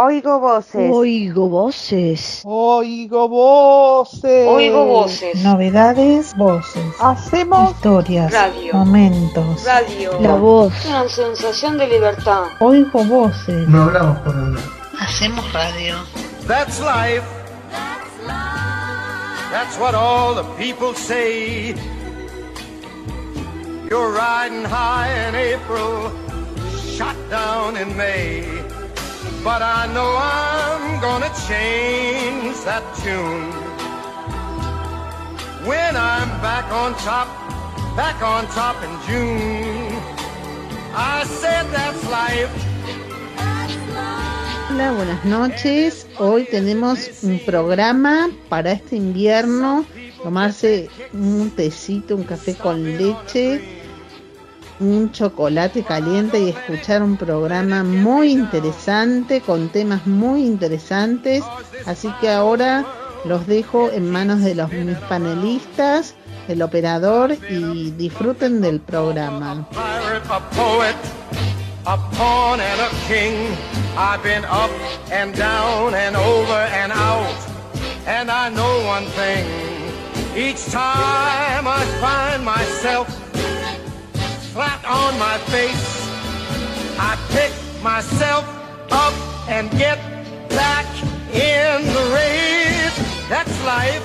Oigo voces. Oigo voces. Oigo voces. Oigo voces. Novedades, voces. Hacemos historias, radio. momentos. Radio. La voz. Una sensación de libertad. Oigo voces. No hablamos por hablar. Hacemos radio. That's life. That's what all the people say. You're riding high in April, shot down in May. But I know I'm gonna change that tune. When I'm back on top, back on top in June. I said that's life. Hola, buenas noches. Hoy tenemos un programa para este invierno. Tomarse un tecito, un café con leche, un chocolate caliente y escuchar un programa muy interesante con temas muy interesantes. Así que ahora los dejo en manos de los mis panelistas, el operador y disfruten del programa. a pawn and a king. I've been up and down and over and out. And I know one thing. Each time I find myself flat on my face, I pick myself up and get back in the race. That's life.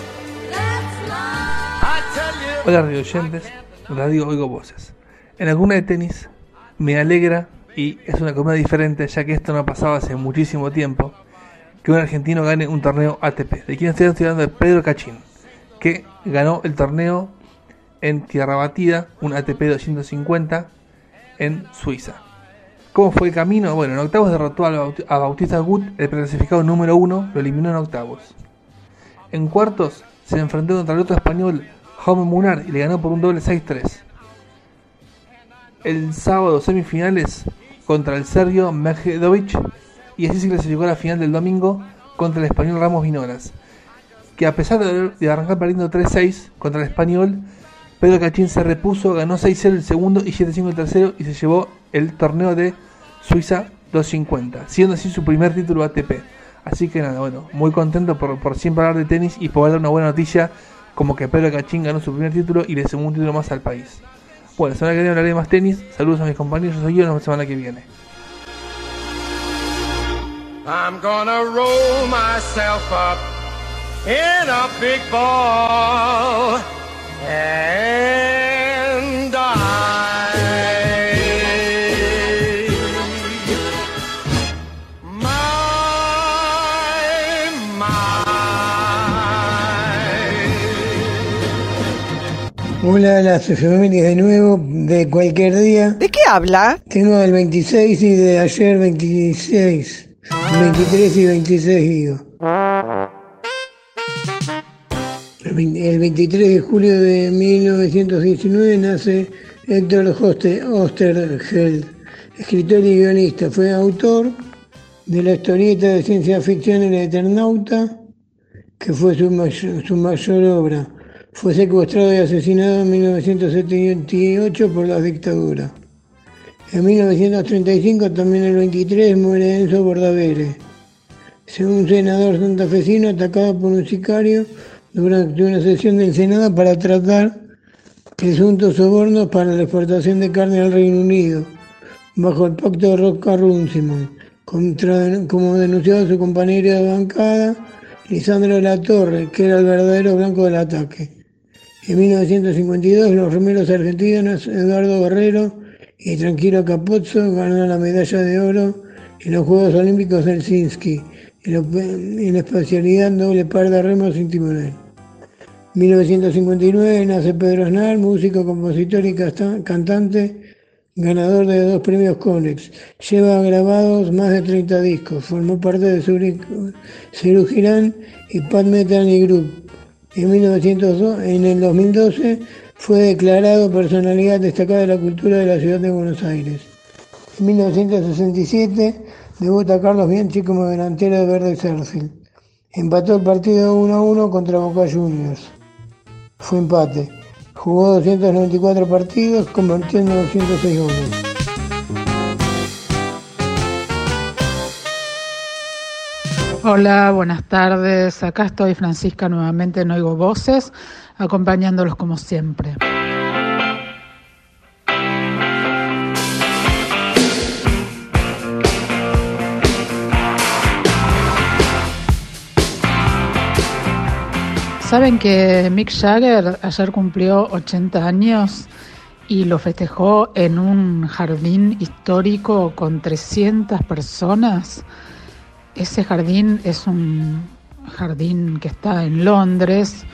I tell you. Hola radio oyentes, Radio Oigo Voces. En alguna de tenis me alegra y es una comida diferente ya que esto no ha pasado hace muchísimo tiempo que un argentino gane un torneo ATP. ¿De quién estoy, estoy hablando? De Pedro Cachín, que ganó el torneo en Tierra Batida, un ATP 250 en Suiza. ¿Cómo fue el camino? Bueno, en octavos derrotó a Baut- a Bautista Gut, el clasificado número uno, lo eliminó en octavos. En cuartos se enfrentó contra el otro español, Jaume Munar, y le ganó por un doble 6-3. El sábado semifinales contra el serbio Mejedovic y así se clasificó a la final del domingo contra el español Ramos Vinolas, que a pesar de arrancar perdiendo 3-6 contra el español, Pedro Cachín se repuso, ganó 6-0 el segundo y 7-5 el tercero y se llevó el torneo de Suiza 250, siendo así su primer título ATP. Así que nada, bueno, muy contento por, por siempre hablar de tenis y poder dar una buena noticia como que Pedro Cachín ganó su primer título y le sumó un título más al país. Bueno, la semana que viene hablaré más tenis. Saludos a mis compañeros, yo soy yo, la semana que viene. And die. My, my. Hola, las efemérides de nuevo, de cualquier día. ¿De qué habla? Tengo el 26 y de ayer 26. 23 y 26 digo. El vein- el 23 de julio de 1919 nace Héctor Oesterheld, escritor y guionista. Fue autor de la historieta de ciencia ficción El Eternauta, que fue su mayor, obra. Fue secuestrado y asesinado en 1978 por la dictadura. En 1935, también el 23, muere Enzo Bordavere, un senador santafesino atacado por un sicario durante una sesión del Senado para tratar presuntos sobornos para la exportación de carne al Reino Unido, bajo el pacto de Rocca-Runciman, contra- como denunció su compañero de bancada, Lisandro Latorre, que era el verdadero blanco del ataque. En 1952, los remeros argentinos Eduardo Guerrero y Tranquilo Capozzo ganaron la medalla de oro en los Juegos Olímpicos de Helsinki, en la especialidad doble par de remos sin timonel. 1959 nace Pedro Aznar, músico, compositor y cantante, ganador de dos premios Conex. Lleva grabados más de 30 discos. Formó parte de Ceru Girán y Pat Metheny Group. En, 1902, en el 2012 fue declarado personalidad destacada de la cultura de la ciudad de Buenos Aires. En 1967 debuta Carlos Bianchi como delantero de Verde Sarsfield. Empató el partido 1 a 1 contra Boca Juniors. Fue empate. Jugó 294 partidos, convirtiendo 206 goles. Hola, buenas tardes. Acá estoy Francisca nuevamente en Oigo Voces, acompañándolos como siempre. Saben que Mick Jagger ayer cumplió 80 años y lo festejó en un jardín histórico con 300 personas. Ese jardín es un jardín que está en Londres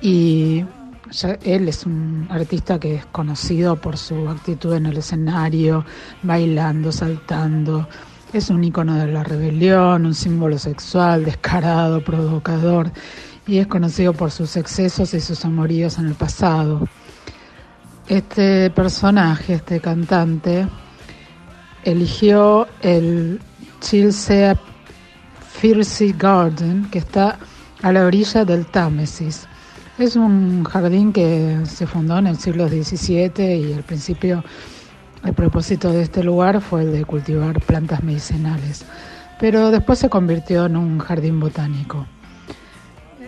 y ya- él es un artista que es conocido por su actitud en el escenario, bailando, saltando. Es un icono de la rebelión, un símbolo sexual, descarado, provocador y es conocido por sus excesos y sus amoríos en el pasado. Este personaje, este cantante, eligió el Chilsea Fiercy Garden, que está a la orilla del Támesis. Es un jardín que se fundó en el siglo XVII y al principio el propósito de este lugar fue el de cultivar plantas medicinales, pero después se convirtió en un jardín botánico.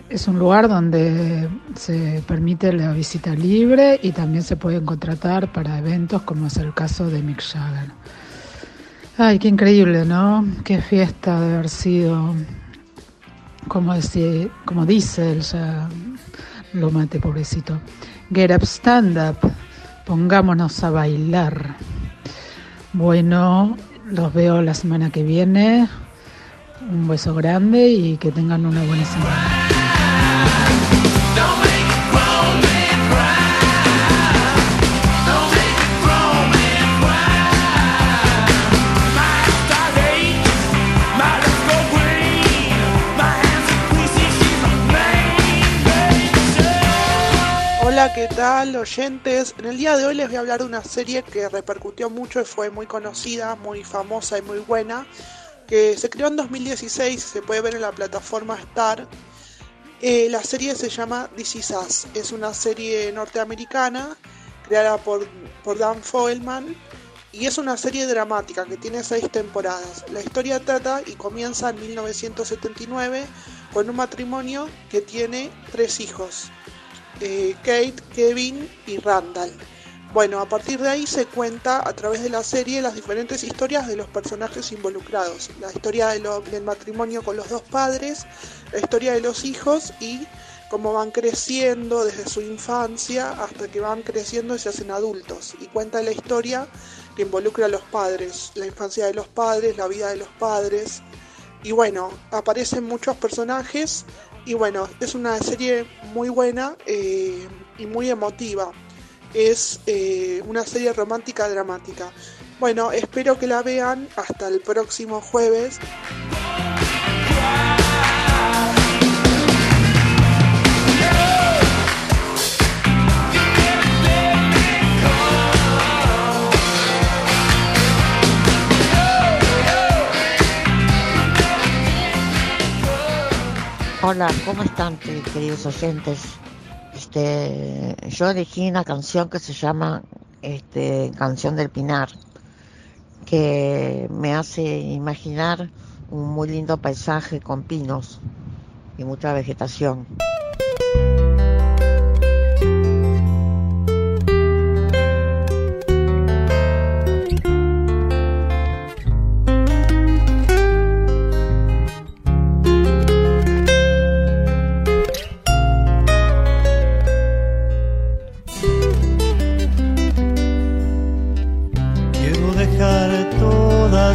Es un lugar donde se permite la visita libre y también se pueden contratar para eventos como es el caso de Mick Jagger. Ay, qué increíble, ¿no? Qué fiesta de haber sido, como, decía, como dice él, ya lo mate, pobrecito. Get up, stand up, pongámonos a bailar. Bueno, los veo la semana que viene. Un beso grande y que tengan una buena semana. Hola, ¿qué tal, oyentes? En el día de hoy les voy a hablar de una serie que repercutió mucho y fue muy conocida, muy famosa y muy buena, que se creó en 2016, se puede ver en la plataforma Star. Eh, la serie se llama This Is Us, es una serie norteamericana creada por, Dan Fogelman y es una serie dramática que tiene seis temporadas. La historia trata y comienza en 1979 con un matrimonio que tiene tres hijos eh, Kate, Kevin y Randall. Bueno, a partir de ahí se cuenta a través de la serie las diferentes historias de los personajes involucrados. La historia del matrimonio con los dos padres, la historia de los hijos y cómo van creciendo desde su infancia hasta que van creciendo y se hacen adultos. Y cuenta la historia que involucra a los padres, la infancia de los padres, la vida de los padres. Y bueno, aparecen muchos personajes y bueno, es una serie muy buena eh, y muy emotiva. Es eh, una serie romántica dramática. Bueno, espero que la vean hasta el próximo jueves. Hola, ¿cómo están que- queridos oyentes? Este, yo elegí una canción que se llama este, Canción del Pinar, que me hace imaginar un muy lindo paisaje con pinos y mucha vegetación.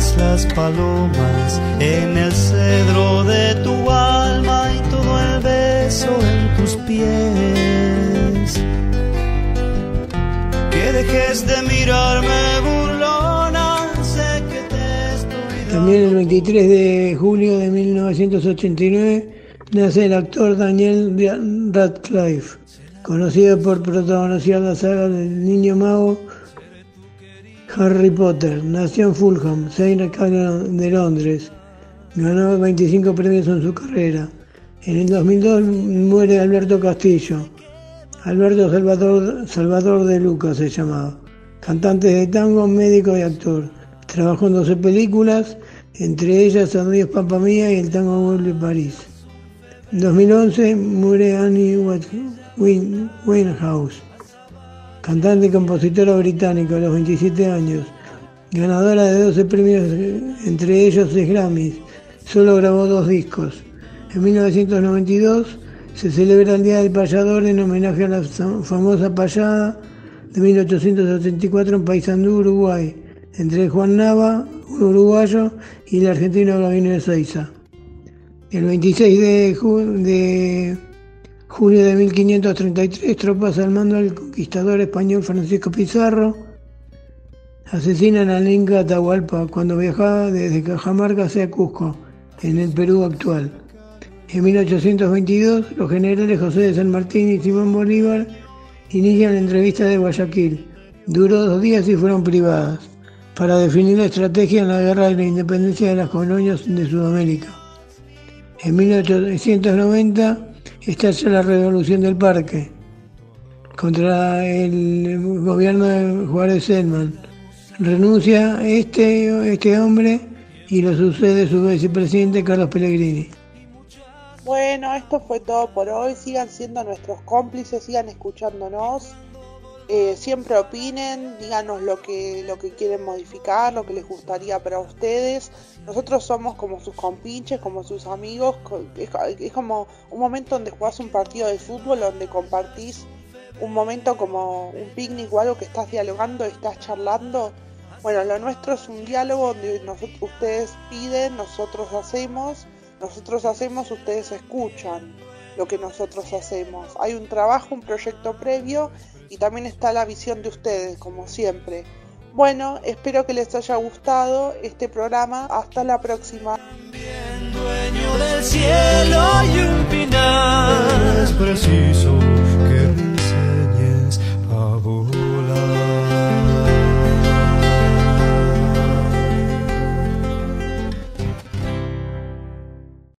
Todas las palomas en el cedro de tu alma y todo el beso en tus pies. Que dejes de mirarme burlona, sé que te estoy También el 23 de julio de 1989 nace el actor Daniel Radcliffe, conocido por protagonizar la saga del Niño Mago Harry Potter. Nació en Fulham. Canon de Londres. Ganó 25 premios en su carrera. En el 2002 muere Alberto Castillo. Alberto Salvador, Salvador de Lucas se llamaba. Cantante de tango, médico y actor. Trabajó en 12 películas entre ellas Adiós Papa Mía y el tango Vuelve París. En 2011 muere Annie Winehouse, cantante y compositora británica a los 27 años, ganadora de 12 premios, entre ellos 6 Grammys. Solo grabó dos discos. En 1992 se celebra el Día del Payador en homenaje a la famosa payada de 1874 en Paysandú, Uruguay, entre Juan Nava, un uruguayo, y el argentino Gabino de Seiza. El 26 de, de julio de 1533, tropas al mando del conquistador español Francisco Pizarro asesinan al Inca Atahualpa cuando viajaba desde Cajamarca hacia Cusco, en el Perú actual. En 1822, los generales José de San Martín y Simón Bolívar inician la entrevista de Guayaquil. Duró dos días y fueron privadas, para definir la estrategia en la guerra de la independencia de las colonias de Sudamérica. En 1890 estalla la revolución del parque contra el gobierno de Juárez Selman. Renuncia este, este hombre y lo sucede su vicepresidente Carlos Pellegrini. Bueno, esto fue todo por hoy. Sigan siendo nuestros cómplices, sigan escuchándonos. Eh, siempre opinen, díganos lo que, lo que quieren modificar, lo que les gustaría para ustedes. Nosotros somos como sus compinches, como sus amigos. Es, como un momento donde jugás un partido de fútbol, donde compartís un momento como un picnic o algo que estás dialogando, estás charlando. Bueno, lo nuestro es un diálogo donde ustedes piden, nosotros hacemos nosotros hacemos, ustedes escuchan lo que nosotros hacemos. Hay un trabajo, un proyecto previo y también está la visión de ustedes, como siempre. Bueno, espero que les haya gustado este programa. Hasta la próxima. Dueño del cielo y un es preciso que